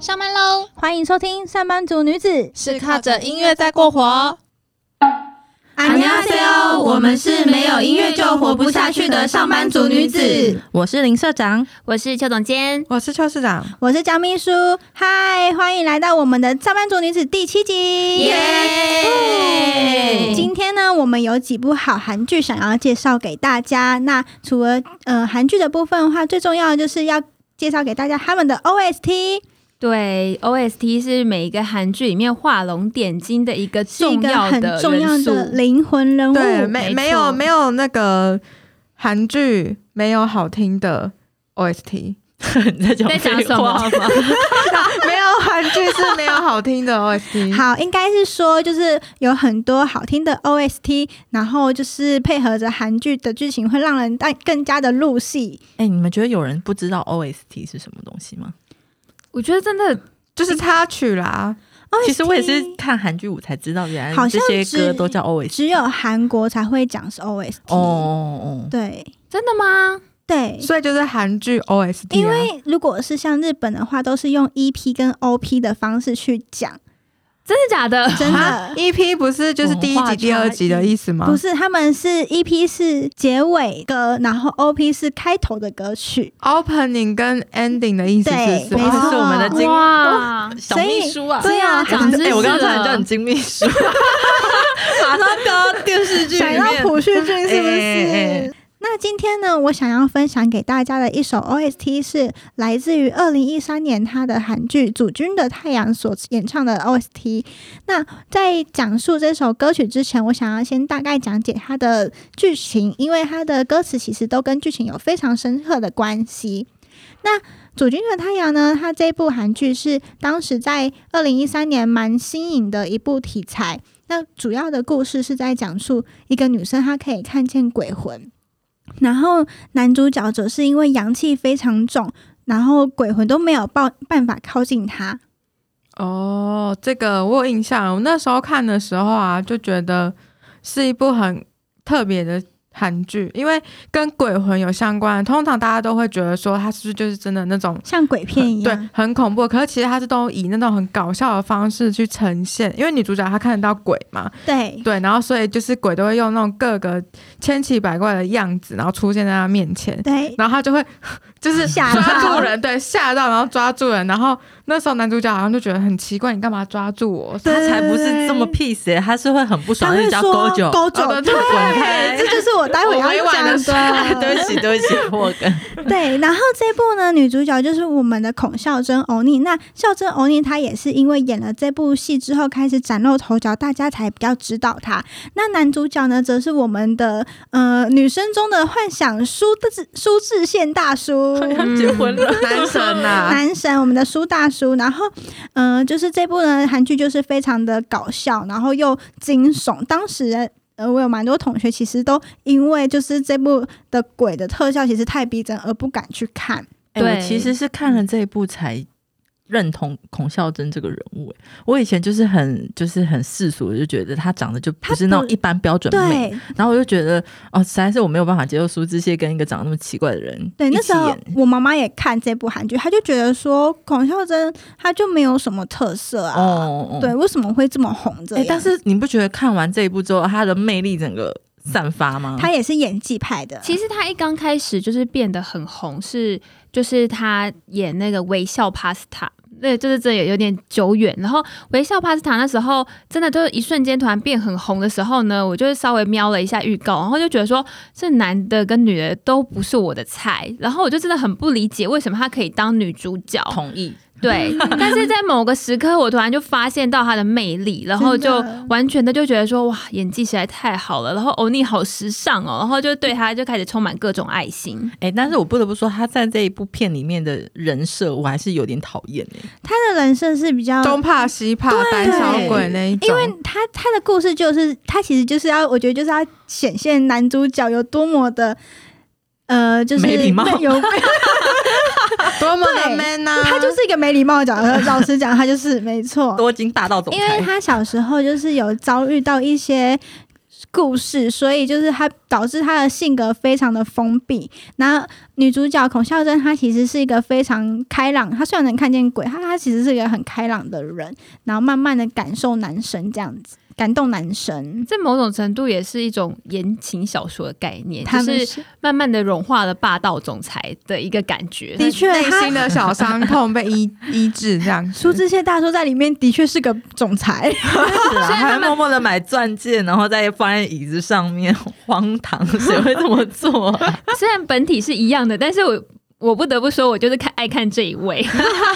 上班喽！欢迎收听《上班族女子》，是靠着音乐在过活。 안녕하세요，我们是没有音乐就活不下去的上班族女子。我是林社长，我是邱总监，我是邱市长，我是江秘书。嗨，欢迎来到我们的《上班族女子》第七集。耶！今天呢，我们有几部好韩剧想要介绍给大家。那除了呃韩剧的部分的话，最重要的就是要介绍给大家他们的 OST。 对，OST 是每一个韩剧里面画龙点睛的一个是一个重要很的重要的灵魂人物。对，没没没有没有那个韩剧没有好听的 OST，你在讲什么吗？没有韩剧是没有好听的 OST。好，应该是说就是有很多好听的 OST，然后就是配合着韩剧的剧情，会让人更更加的入戏。哎、你们觉得有人不知道 OST 是什么东西吗？我觉得真的就是插曲啦，其实我也是看韩剧我才知道，原来好像这些歌只都叫 OST。只有韩国才会讲是 OST。哦哦哦，对真的吗？对，所以就是韩剧 OST 啊。因为如果是像日本的话，都是用 EP 跟 OP 的方式去讲，真的假的？真啊的。EP 不是就是第一集、第二集的意思吗？不是，他们是 EP 是结尾歌，然后 OP 是开头的歌曲。，opening 跟 ending 的意思是是我们的金哇，小秘书啊！对啊，长知识哎、我刚刚差点了叫你金秘书，马上掉到电视剧里想要面。朴叙俊是不是？那今天呢，我想要分享给大家的一首 OST 是来自于二零一三年他的韩剧《主君的太阳》所演唱的 OST。那在讲述这首歌曲之前，我想要先大概讲解它的剧情，因为它的歌词其实都跟剧情有非常深刻的关系。那《主君的太阳》呢，它这部韩剧是当时在二零一三年蛮新颖的一部题材。那主要的故事是在讲述一个女生她可以看见鬼魂，然后男主角则是因为阳气非常重，然后鬼魂都没有抱办法靠近他。哦，这个我有印象。我那时候看的时候啊，就觉得是一部很特别的韩剧，因为跟鬼魂有相关。通常大家都会觉得说，它是不是就是真的那种像鬼片一样对，很恐怖？可是其实它是都以那种很搞笑的方式去呈现，因为女主角她看得到鬼嘛，对对，然后所以就是鬼都会用那种各个千奇百怪的样子，然后出现在她面前。对然后她就会就是吓抓到住人，对，吓到，然后抓住人，然后那时候男主角好像就觉得很奇怪，你干嘛抓住我？他才不是这么 peace，、欸、他是会很不爽，就叫勾九。勾九，哦对这就是我待会要讲婉地说对不起，对不起，我跟。对，然后这部呢，女主角就是我们的孔孝真欧尼。那孝真欧尼她也是因为演了这部戏之后开始崭露头角，大家才比较知道她。那男主角呢，则是我们的呃女生中的幻想苏志苏志宪大叔。要结婚了，男神呐、男神，我们的苏大叔，然后，嗯、就是这部呢韩剧就是非常的搞笑，然后又惊悚。当时，呃，我有蛮多同学其实都因为就是这部的鬼的特效其实太逼真而不敢去看。对其实是看了这一部才认同孔孝真这个人物、哎，我以前就是很就是很世俗，就觉得她长得就不是那种一般标准美，然后我就觉得哦，实在是我没有办法接受苏志燮跟一个长得那么奇怪的人对，那时候。我妈妈也看这部韩剧，她就觉得说孔孝真她就没有什么特色啊，哦哦，对，为什么会这么红这哎、样？但是你不觉得看完这一部之后，她的魅力整个散发吗？她也是演技派的，其实他一刚开始就是变得很红，是就是他演那个微笑 Pasta。对，就是这也有点久远。然后微笑帕斯塔那时候真的就是一瞬间突然变很红的时候呢，我就是稍微瞄了一下预告，然后就觉得说这男的跟女的都不是我的菜，然后我就真的很不理解为什么他可以当女主角。同意。对，但是在某个时刻，我突然就发现到他的魅力，然后就完全的就觉得说，哇，演技实在太好了，然后欧尼好时尚哦，然后就对他就开始充满各种爱心。哎、但是我不得不说，他在这一部片里面的人设，我还是有点讨厌哎。他的人设是比较东怕西怕、胆小鬼那一种。因为他他的故事就是他其实就是要，我觉得就是要显现男主角有多么的。呃，就是没礼貌有 多么的 man 呐、他就是一个没礼貌的角色。老实讲，他就是没错。多金大道总因为，他小时候就是有遭遇到一些故事，所以就是他导致他的性格非常的封闭。然后女主角孔孝真，她其实是一个非常开朗，她虽然能看见鬼，她她其实是一个很开朗的人，然后慢慢的感受男生这样子。感动男神，在某种程度也是一种言情小说的概念，他是慢慢的融化了霸道总裁的一个感觉。的确，内心的小伤痛被医医治，这样。苏志燮大叔在里面的确是个总裁，是啊，还默默的买钻戒，然后再放在椅子上面，荒唐，谁会这么做？虽然本体是一样的，但是我。我不得不说，我就是看爱看这一位，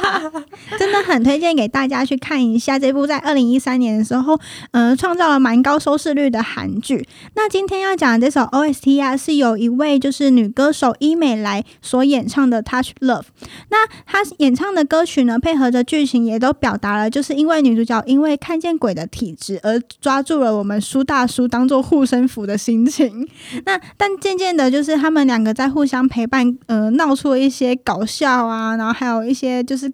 真的很推荐给大家去看一下这部在二零一三年的时候，呃，创造了蛮高收视率的韩剧。那今天要讲的这首 OST 啊，是有一位就是女歌手伊美来所演唱的《Touch Love》。那她演唱的歌曲呢，配合着剧情也都表达了，就是因为女主角因为看见鬼的体质而抓住了我们苏大叔当做护身符的心情。那但渐渐的，就是他们两个在互相陪伴，呃，闹出。一些搞笑啊，然后还有一些就是，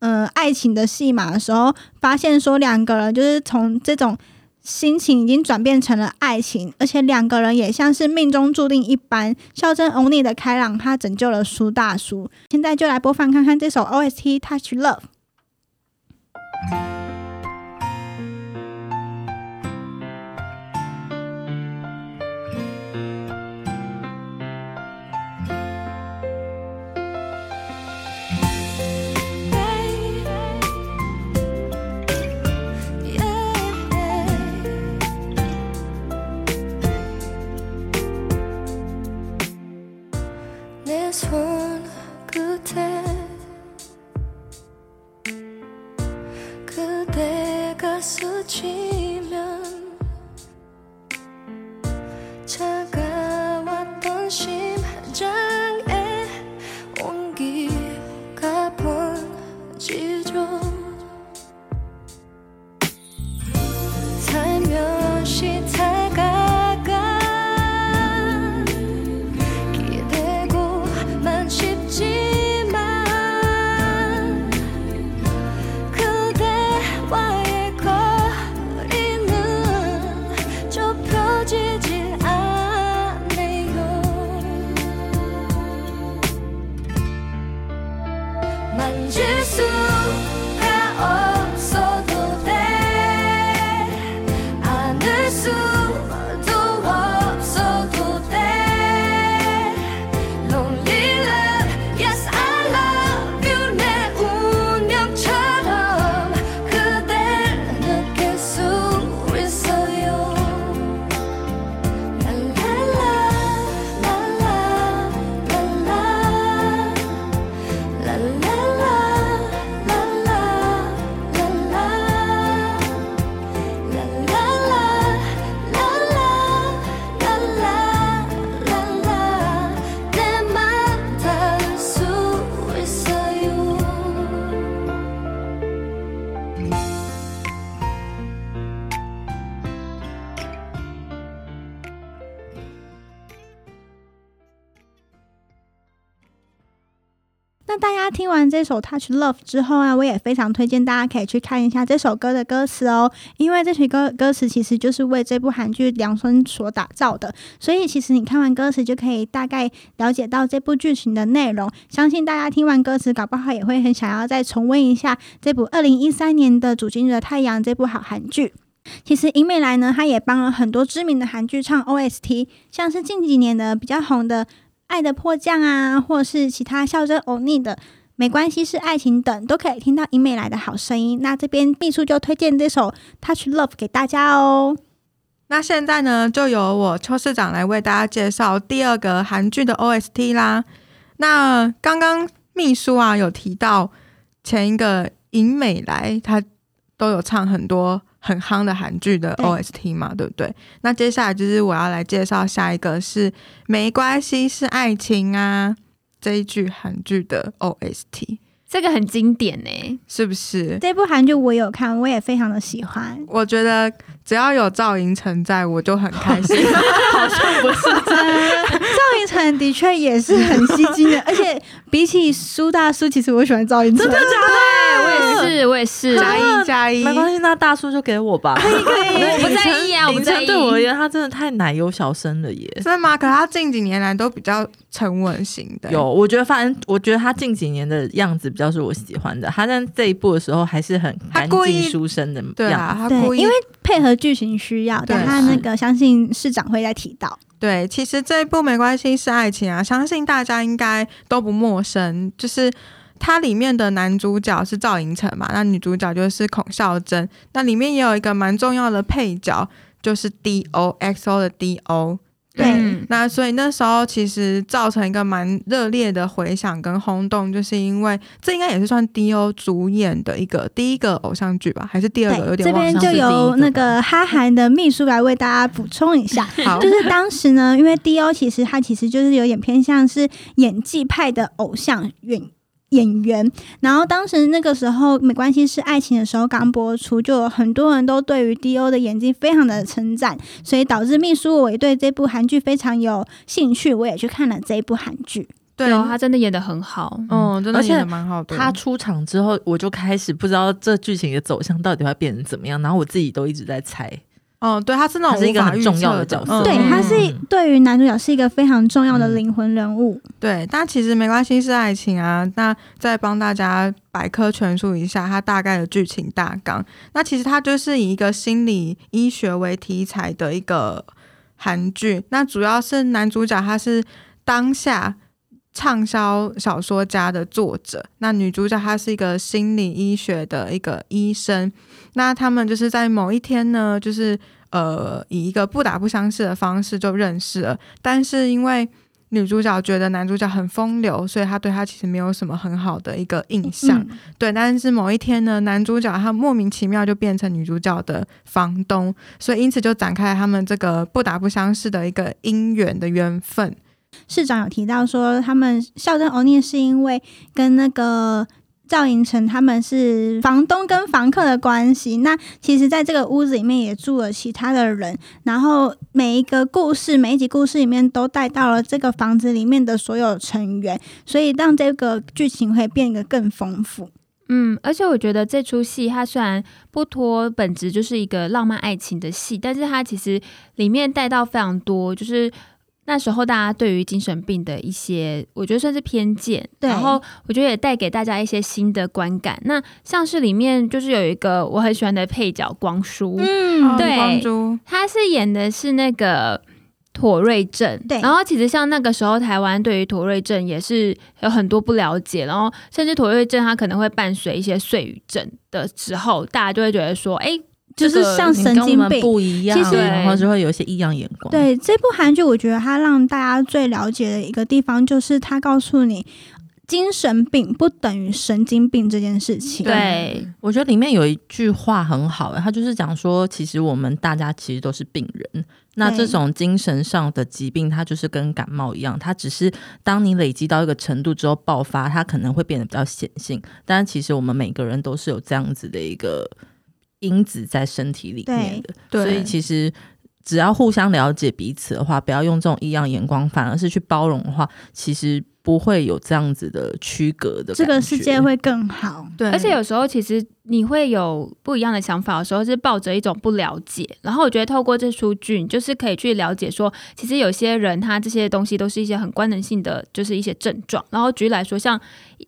嗯，爱情的戏码的时候，发现说两个人就是从这种心情已经转变成了爱情，而且两个人也像是命中注定一般。孝真 Only 的开朗，他拯救了苏大叔。现在就来播放看看这首 OST Touch Love。那大家听完这首《Touch Love》之后啊，我也非常推荐大家可以去看一下这首歌的歌词哦，因为这首歌歌词其实就是为这部韩剧量身所打造的，所以其实你看完歌词就可以大概了解到这部剧情的内容。相信大家听完歌词，搞不好也会很想要再重温一下这部二零一三年的《主君的太阳》这部好韩剧。其实尹美来呢，她也帮了很多知名的韩剧唱 OST，像是近几年的比较红的《爱的迫降》啊，或是其他笑着欧尼的。没关系，是爱情等都可以听到英美来的好声音。那这边秘书就推荐这首《Touch Love》给大家哦。那现在呢，就由我邱市长来为大家介绍第二个韩剧的 OST 啦。那刚刚秘书啊有提到前一个尹美来，他都有唱很多很夯的韩剧的 OST 嘛，对不对？那接下来就是我要来介绍下一个是没关系，是爱情啊。这一句韩剧的 OST，这个很经典呢，是不是？这部韩剧我有看，我也非常的喜欢。我觉得只要有赵寅成在，我就很开心。好像不是赵赵应成的确也是很吸睛的，而且比起苏大叔，其实我喜欢赵寅成。真的假的？我也是，我也是，加一加一，没关系，那大叔就给我吧。可以可以，我不在意啊，我不凌在意。对我而言，他真的太奶油小生了耶。真的吗？可是他近几年来都比较沉稳型的，有，我觉得反正我觉得他近几年的样子比较是我喜欢的。他在这一部的时候还是很干他故意净书生的样对啊，他故意因为配合剧情需要，对他那个相信市长会再提到。对，其实这一部没关系是爱情啊，相信大家应该都不陌生。就是它里面的男主角是赵寅成嘛，那女主角就是孔孝真。那里面也有一个蛮重要的配角，就是 D O X O 的 D O。对嗯那所以那时候其实造成一个蛮热烈的回响跟轰动，就是因为这应该也是算 D O 主演的一个第一个偶像剧吧，还是第二个？有，点。这边就由那个哈韩的秘书来为大家补充一下。好，就是当时呢，因为 D.O 其实他其实就是有点偏向是演技派的偶像演演员，然后当时那个时候《没关系是爱情》的时候刚播出，就有很多人都对于 D.O 的演技非常的称赞，所以导致秘书我也对这部韩剧非常有兴趣，我也去看了这一部韩剧。对哦，他真的演的很好。嗯，真的而且演的蛮好的。他出场之后，我就开始不知道这剧情的走向到底会变成怎么样，然后我自己都一直在猜。哦，对，他是那种是一个无法预很重要的角色嗯对，嗯他是对于男主角是一个非常重要的灵魂人物。对，但其实没关系，是爱情啊。那再帮大家百科全书一下它大概的剧情大纲。那其实它就是以一个心理医学为题材的一个韩剧。那主要是男主角他是当下畅销小说家的作者，那女主角她是一个心理医学的一个医生。那他们就是在某一天呢，就是呃以一个不打不相识的方式就认识了，但是因为女主角觉得男主角很风流，所以她对他其实没有什么很好的一个印象。嗯对，但是某一天呢，男主角他莫名其妙就变成女主角的房东，所以因此就展开了他们这个不打不相识的一个姻缘的缘分。市长有提到说，他们孝真欧尼是因为跟那个赵寅成他们是房东跟房客的关系。那其实，在这个屋子里面也住了其他的人，然后每一个故事、每一集故事里面都带到了这个房子里面的所有成员，所以让这个剧情会变得更丰富。嗯，而且我觉得这出戏它虽然不脱本质就是一个浪漫爱情的戏，但是它其实里面带到非常多，就是那时候大家对于精神病的一些，我觉得算是偏见，然后我觉得也带给大家一些新的观感。那像是里面就是有一个我很喜欢的配角光叔，嗯对光洙，他是演的是那个妥瑞症，对然后其实像那个时候台湾对于妥瑞症也是有很多不了解，然后甚至妥瑞症它可能会伴随一些碎语症的时候，大家就会觉得说，哎、就是像神经病。不一样，其实然后就会有一些异样眼光。，对这部韩剧，我觉得它让大家最了解的一个地方，就是它告诉你，精神病不等于神经病这件事情。对，我觉得里面有一句话很好，它就是讲说，其实我们大家其实都是病人。那这种精神上的疾病，它就是跟感冒一样，它只是当你累积到一个程度之后爆发，它可能会变得比较显性。但其实我们每个人都是有这样子的一个因子在身体里面的，所以其实。只要互相了解彼此的话，不要用这种异样眼光，反而是去包容的话，其实不会有这样子的区隔的。这个世界。会更好。对，而且有时候其实你会有不一样的想法的时候，是抱着一种不了解。然后我觉得透过这出剧，你就是可以去了解说，其实有些人他这些东西都是一些很官能性的，就是一些症状。然后举例来说，像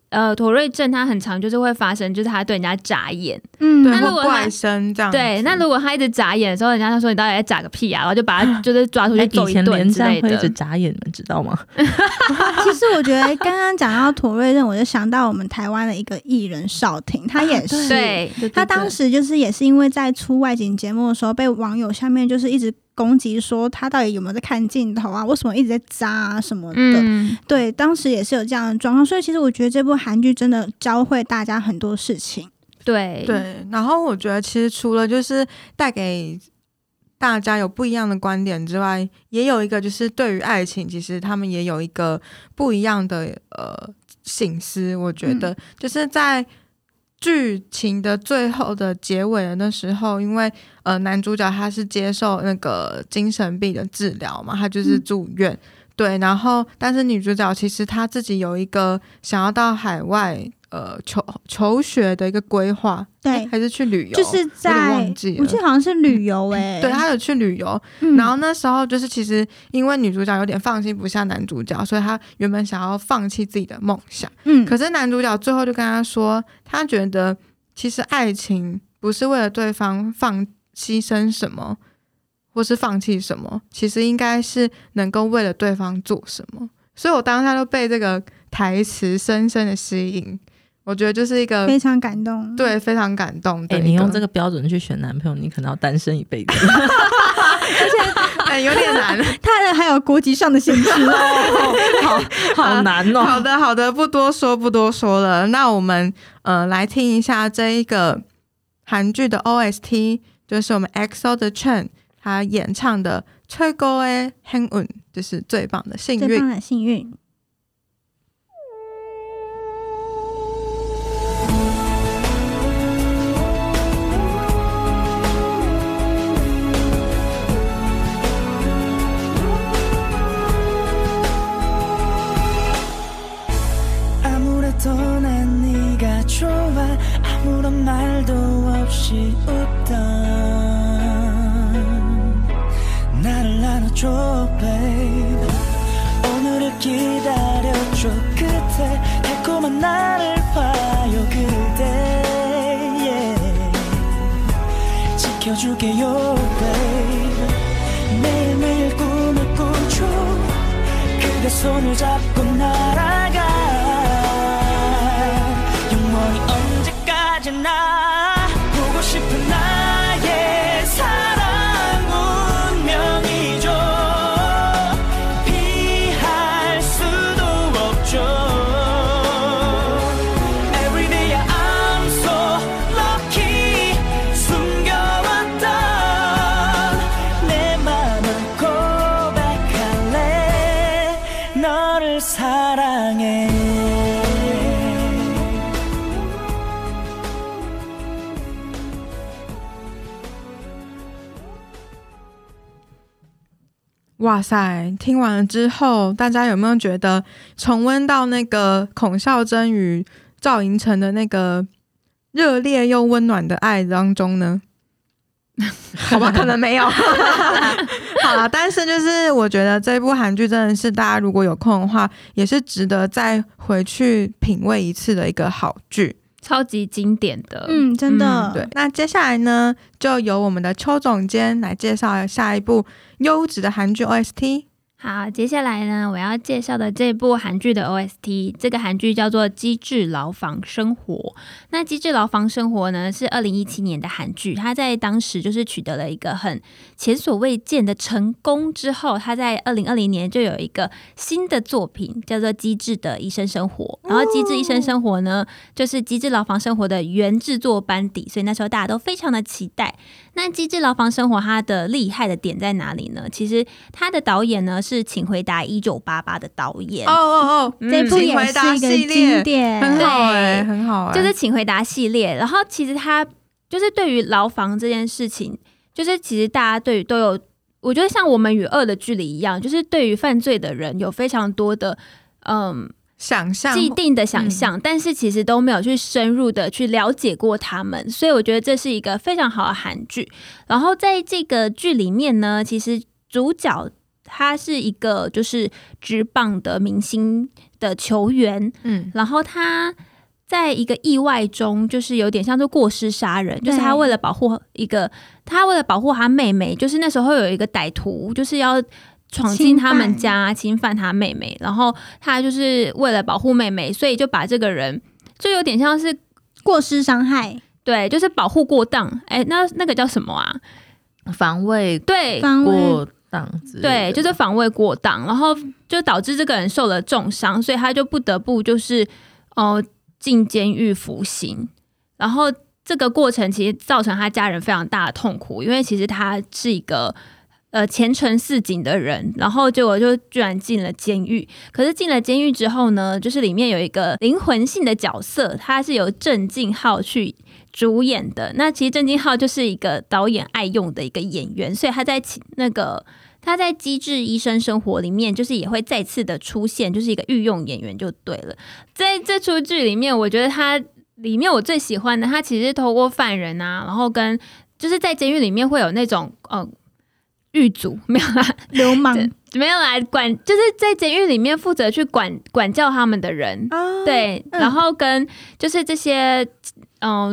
呃妥瑞症，它很常就是会发生，就是他对人家眨眼。嗯，对那如果他或怪声这样。对，那如果他一直眨眼的时候，人家他说你到底在眨个屁啊，然后就把他就是抓出哎去揍一以前连顿之类战会一直的。眨眼，你们知道吗？其实我觉得刚刚讲到土瑞症，我就想到我们台湾的一个艺人邵婷，她也是。对，她当时就是也是因为在出外景节目的时候，被网友下面就是一直攻击说她到底有没有在看镜头啊，为什么一直在扎啊什么的。嗯，对，当时也是有这样的状况，所以其实我觉得这部韩剧真的教会大家很多事情。对，对，然后我觉得其实除了就是带给大家有不一样的观点之外，也有一个就是对于爱情，其实他们也有一个不一样的呃醒思。我觉得、就是在剧情的最后的结尾的那时候，因为呃男主角他是接受那个精神病的治疗嘛，他就是嗯住院。对，然后但是女主角其实她自己有一个想要到海外呃求求学的一个规划，对。还是去旅游，就是在忘记我记得好像是旅游哎、对，他有去旅游，嗯。然后那时候就是其实因为女主角有点放心不下男主角，所以他原本想要放弃自己的梦想。嗯，可是男主角最后就跟他说，他觉得其实爱情不是为了对方放牺牲什么，或是放弃什么，其实应该是能够为了对方做什么。所以我当下就被这个台词深深的吸引，我觉得就是一个非常感动。对非常感动的哎、一个。你用这个标准去选男朋友，你可能要单身一辈子。哎有点难。他的还有国籍上的限制哦。好好难哦。好的，好的，不多说，不多说了。那我们呃来听一下这一个韩剧的 OST，就是我们 EXO 的 Chen 他演唱的《최고의 행운》，就是最棒的幸运最棒。的幸运。 아무래도 난 네가 좋아. 아무런 말도 없이 웃던 나를 안아줘 babe. 오늘을 기다려줘 그대. 달콤한 나를 봐요 그대. Yeah. 지켜줄게요 babe. 매일매일 꿈을 꾸죠. 그대 손을 잡고 날 哇塞！听完了之后，大家有没有觉得重温到那个孔孝真与赵寅成的那个热烈又温暖的爱当中呢？好吧，可能没有。好了，但是就是我觉得这部韩剧真的是大家如果有空的话，也是值得再回去品味一次的一个好剧。超级经典的，嗯，真的，对，那接下来呢，就由我们的邱总监来介绍下一部优质的韩剧 OST。好，接下来呢，我要介绍的这部韩剧的 OST，这个韩剧叫做《机智牢房生活》。那《机智牢房生活》呢，是二零一七年的韩剧，它在当时就是取得了一个很前所未见的成功之后，它在二零二零年就有一个新的作品叫做《机智的医生生活》。然后，《机智医生生活》呢，就是《机智牢房生活》的原制作班底，所以那时候大家都非常的期待。那《机智牢房生活》它的厉害的点在哪里呢？其实它的导演呢是《请回答一九八八》的导演。哦哦哦，嗯这部也请回答是一个系列。经典，很好哎、对。很好哎、就是《请回答》系列。然后其实他就是对于牢房这件事情，就是其实大家对于都有，我觉得像我们与恶的距离一样，就是对于犯罪的人有非常多的嗯想象。既定的想象，但是其实都没有去深入的去了解过他们，所以我觉得这是一个非常好的韩剧。然后在这个剧里面呢，其实主角他是一个就是职棒的明星的球员，嗯然后他在一个意外中，就是有点像是过失杀人，就是他为了保护一个，他为了保护他妹妹，就是那时候有一个歹徒，就是要。闯进他们家，侵犯他妹妹，然后他就是为了保护妹妹，所以就把这个人就有点像是 过失伤害，对，就是保护过当。哎，那那个叫什么啊？防卫对，方位过当对，就是防卫过当，然后就导致这个人受了重伤，所以他就不得不就是哦进监狱服刑。然后这个过程其实造成他家人非常大的痛苦，因为其实他是一个呃前程似锦的人，然后结果就居然进了监狱。可是进了监狱之后呢，就是里面有一个灵魂性的角色，他是由郑敬浩去主演的。那其实郑敬浩就是一个导演爱用的一个演员，所以他在那个他在《机智医生生活》里面，就是也会再次的出现，就是一个御用演员就对了。在这出剧里面，我觉得他里面我最喜欢的，他其实是透过犯人啊，然后跟就是在监狱里面会有那种呃狱卒没有啦，流氓没有来管，就是在监狱里面负责去管管教他们的人。啊，对，嗯然后跟就是这些，嗯，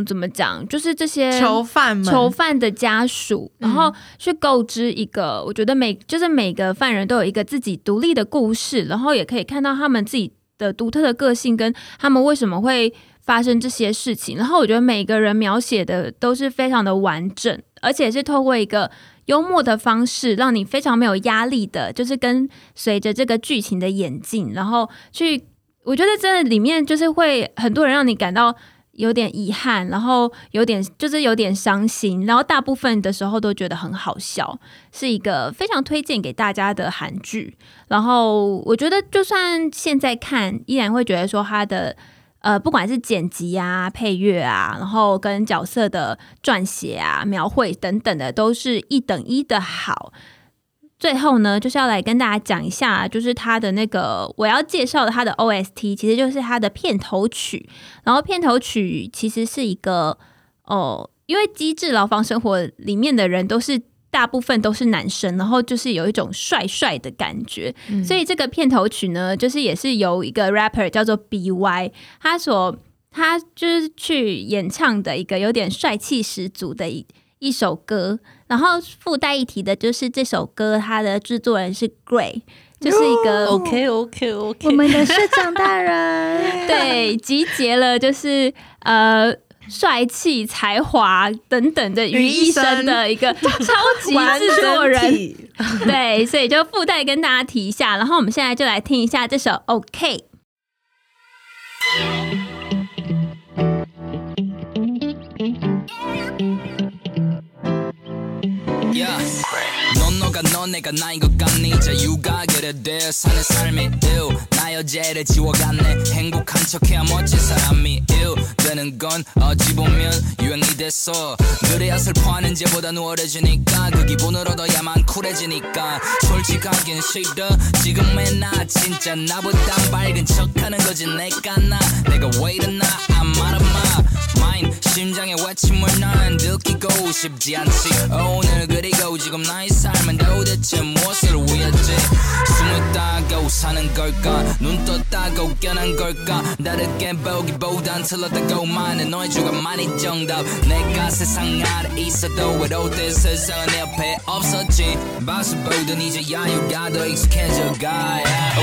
怎么讲？就是这些囚犯们，囚犯的家属，嗯然后去构织一个，我觉得每就是每个犯人都有一个自己独立的故事，然后也可以看到他们自己的独特的个性，跟他们为什么会发生这些事情。然后我觉得每个人描写的都是非常的完整，而且是透过一个幽默的方式，让你非常没有压力的，就是跟随着这个剧情的演进，然后去，我觉得真的里面就是会很多人让你感到。有点遗憾，然后有点就是有点伤心，然后大部分的时候都觉得很好笑，是一个非常推荐给大家的韩剧。然后我觉得就算现在看，依然会觉得说它的呃，不管是剪辑啊、配乐啊，然后跟角色的撰写啊、描绘等等的，都是一等一的好。最后呢，就是要来跟大家讲一下，就是它的那个我要介绍的它的 OST，其实就是它的片头曲。然后片头曲其实是一个哦，因为《机智牢房生活》里面的人都是大部分都是男生，然后就是有一种帅帅的感觉，嗯所以这个片头曲呢，就是也是由一个 rapper 叫做 BY 他所他就是去演唱的一个有点帅气十足的一一首歌。然后附带一提的就是这首歌，它的制作人是 Gray，就是一个 OK OK OK，我们的社长大人，对，集结了就是呃帅气、才华等等的于一身的一个 超级制作人。对，所以就附带跟大家提一下。然后我们现在就来听一下这首 OK。 내가 나인 것 같니? 자유가 그래 돼 사는 삶이 ew. 나 여자를 지워갔네. 행복한 척해야 멋진 사람이 ew. 되는 건 어찌 보면 유행이 됐어. 그래야 슬퍼하는 죄보다 우월해지니까 그 기분을 얻어야만 쿨해지니까. 솔직하긴 싫어. 지금의 나 진짜 나보단 밝은 척하는 거지. 내가 나 내가 왜 이러나? I'm out of 심장의 외침을 난 느끼고 싶지 않지. 오늘 그리고 지금 나의 삶은 도대체 무엇을 위했지? 숨을 따고 사는 걸까? 눈 떴다고 깨난 걸까? 다르게 보기보단 틀렸다고 많은 너의 주관만이 정답. 내가 세상 아래 있어도 외로울 세상은 내 옆에 없었지. 맛을 보던 이제 야유가 더 익숙해져가 yeah.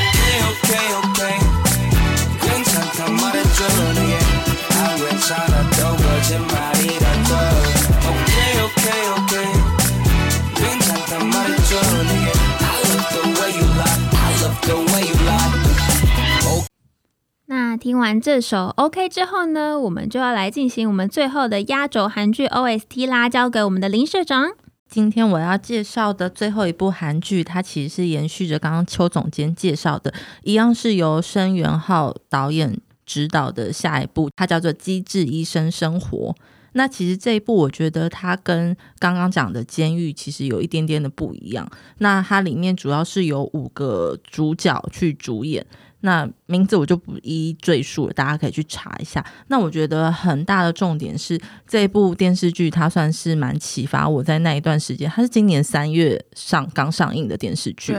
听完这首 OK 之后呢，我们就要来进行我们最后的压轴韩剧 OST 啦，交给我们的林社长。今天我要介绍的最后一部韩剧，它其实是延续着刚刚邱总监介绍的，一样是由申元浩导演指导的下一部，它叫做《机智医生生活》。那其实这一部，我觉得它跟刚刚讲的《监狱》其实有一点点的不一样。那它里面主要是有五个主角去主演，那名字我就不一一赘述了，大家可以去查一下。那我觉得很大的重点是这部电视剧，它算是蛮启发我在那一段时间，它是今年三月上刚上映的电视剧。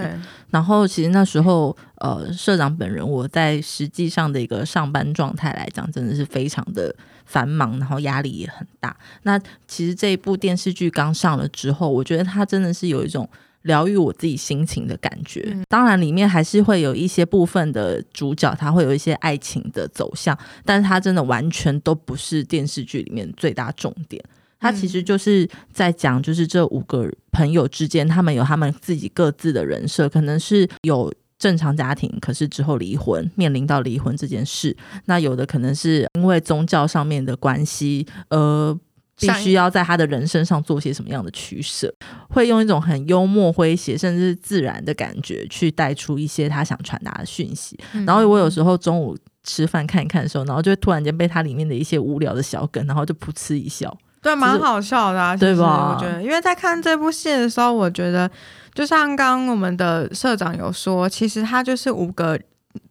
然后其实那时候，呃，社长本人我在实际上的一个上班状态来讲，真的是非常的繁忙，然后压力也很大。那其实这一部电视剧刚上了之后，我觉得它真的是有一种。疗愈我自己心情的感觉，当然里面还是会有一些部分的主角，他会有一些爱情的走向，但是他真的完全都不是电视剧里面最大重点。他其实就是在讲，就是这五个朋友之间，他们有他们自己各自的人设，可能是有正常家庭，可是之后离婚，面临到离婚这件事。那有的可能是因为宗教上面的关系，呃。必须要在他的人身上做些什么样的取舍，会用一种很幽默、诙谐，甚至是自然的感觉去带出一些他想传达的讯息。然后我有时候中午吃饭看一看的时候，然后就会突然间被他里面的一些无聊的小梗，然后就噗嗤一笑。对，蛮好笑的、啊，对吧我觉得，因为在看这部戏的时候，我觉得就像刚刚我们的社长有说，其实他就是五个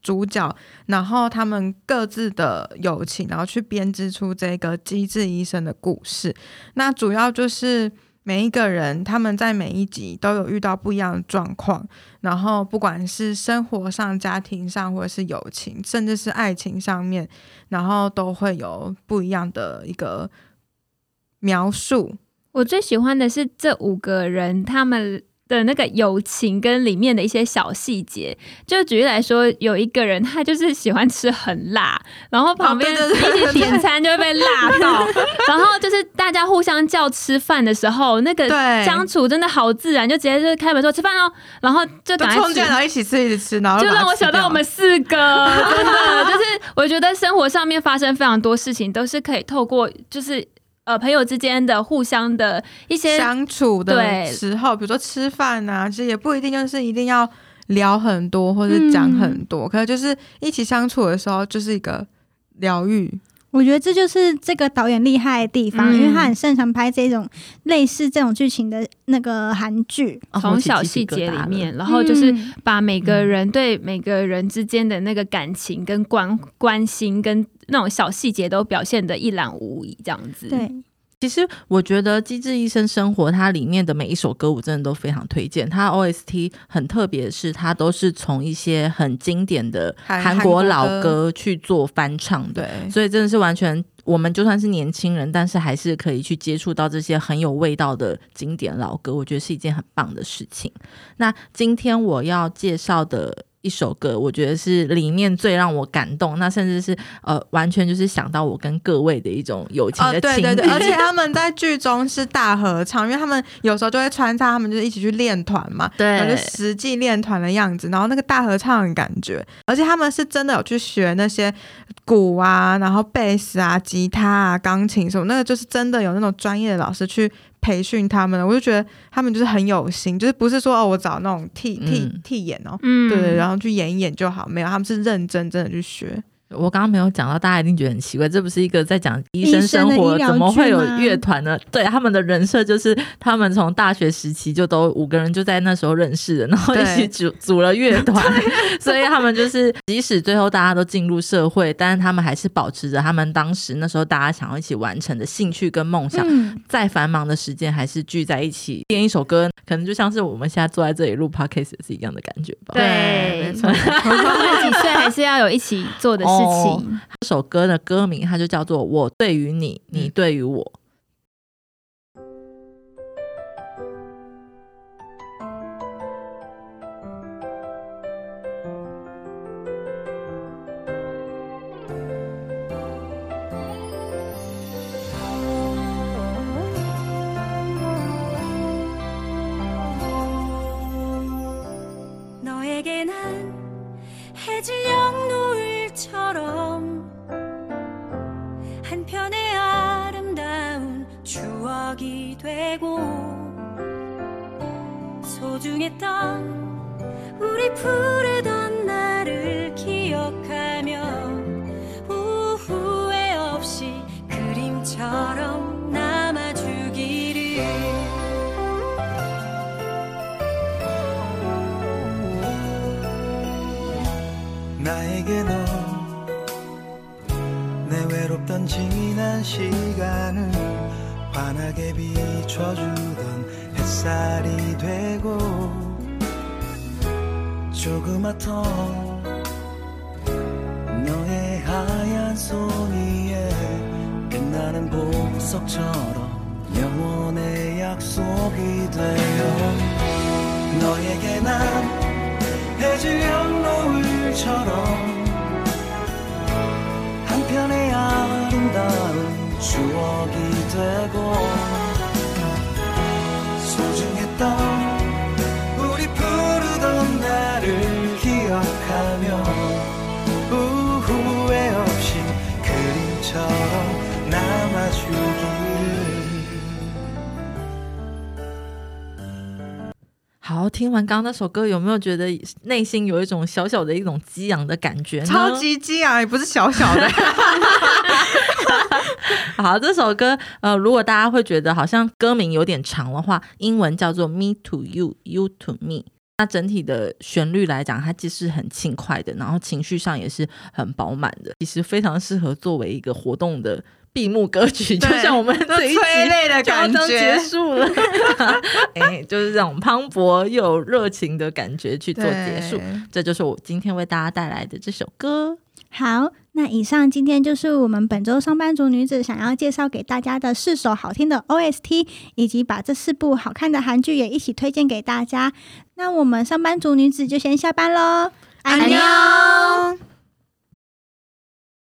主角，然后他们各自的友情，然后去编织出这个机智医生的故事。那主要就是每一个人他们在每一集都有遇到不一样的状况，然后不管是生活上、家庭上，或者是友情，甚至是爱情上面，然后都会有不一样的一个描述。我最喜欢的是这五个人他们的那个友情跟里面的一些小细节。就举例来说，有一个人他就是喜欢吃很辣，然后旁边一起点餐就会被辣到，然后就是大家互相叫吃饭的时候，那个对。相处真的好自然，就直接就是开门说吃饭哦，然后就就赶快吃冲进来，然后一起吃，一起吃，然后就让我想到我们四个，真的。就是我觉得生活上面发生非常多事情，都是可以透过就是呃朋友之间的互相的一些相处的时候，比如说吃饭啊，其实也不一定就是一定要聊很多或者讲很多，可能就是一起相处的时候，就是一个疗愈。我觉得这就是这个导演厉害的地方，嗯因为他很擅长拍这种类似这种剧情的那个韩剧。哦从小细节里，面，然后就是嗯把每个人对每个人之间的那个感情跟关关心跟那种小细节都表现的一览无遗，这样子。对，其实我觉得《机智医生生活》它里面的每一首歌，我真的都非常推荐。它 OST 很特别的是，它都是从一些很经典的韩韩国老歌歌去做翻唱的。对，所以真的是完全，我们就算是年轻人，但是还是可以去接触到这些很有味道的经典老歌，我觉得是一件很棒的事情。那今天我要介绍的一首歌，我觉得是里面最让我感动，那甚至是呃，完全就是想到我跟各位的一种友情哦，的。对对对，而且他们在剧中是大合唱，因为他们有时候就会穿插，他们就是一起去练团嘛，然后就对实际练团的样子，然后那个大合唱的感觉，而且他们是真的有去学那些鼓啊，然后贝斯啊、吉他啊、钢琴什么，那个就是真的有那种专业的老师去培训他们了，我就觉得他们就是很有心，就是不是说哦我找那种替替嗯替演哦，嗯对对，然后去演一演就好，没有，他们是认真真的去学。我刚刚没有讲到，大家一定觉得很奇怪，这不是一个在讲医生生生活，怎么会有乐团呢？对，他们的人设就是他们从大学时期就都五个人就在那时候认识的，然后一起组组了乐团，所以他们就是即使最后大家都进入社会，但是他们还是保持着他们当时那时候大家想要一起完成的兴趣跟梦想。嗯，再繁忙的时间，还是聚在一起编一首歌，可能就像是我们现在坐在这里录 podcast 是一样的感觉吧。对没错，不管几岁还是要有一起做的事哦情。这首歌的歌名它就叫做《我对于你，你对于我》。 나에게 너. 내 외롭던 지난 시간을 환하게 비춰주던 햇살이 되고 조그맣던 너의 하얀 손 위에 빛나는 보석처럼 영원의 약속이 되어 너에게 난 해질 영 노을처럼 한편의 아름다운 추억이 되고 好，听完刚刚那首歌，有没有觉得内心有一种小小的一种激昂的感觉呢？超级激昂，也不是小小的。好，这首歌呃，如果大家会觉得好像歌名有点长的话，英文叫做 Me to You, You to Me。那整体的旋律来讲，它既是很轻快的，然后情绪上也是很饱满的，其实非常适合作为一个活动的闭幕歌曲。就像我们就这一集催泪的就要感这样结，束了，哎，就是这种磅礴又有热情的感觉去做结束。对这就是我今天为大家带来的这首歌。好，那以上今天就是我们本周上班族女子想要介绍给大家的四首好听的 OST，以及把这四部好看的韩剧也一起推荐给大家。那我们上班族女子就先下班喽，安妞妞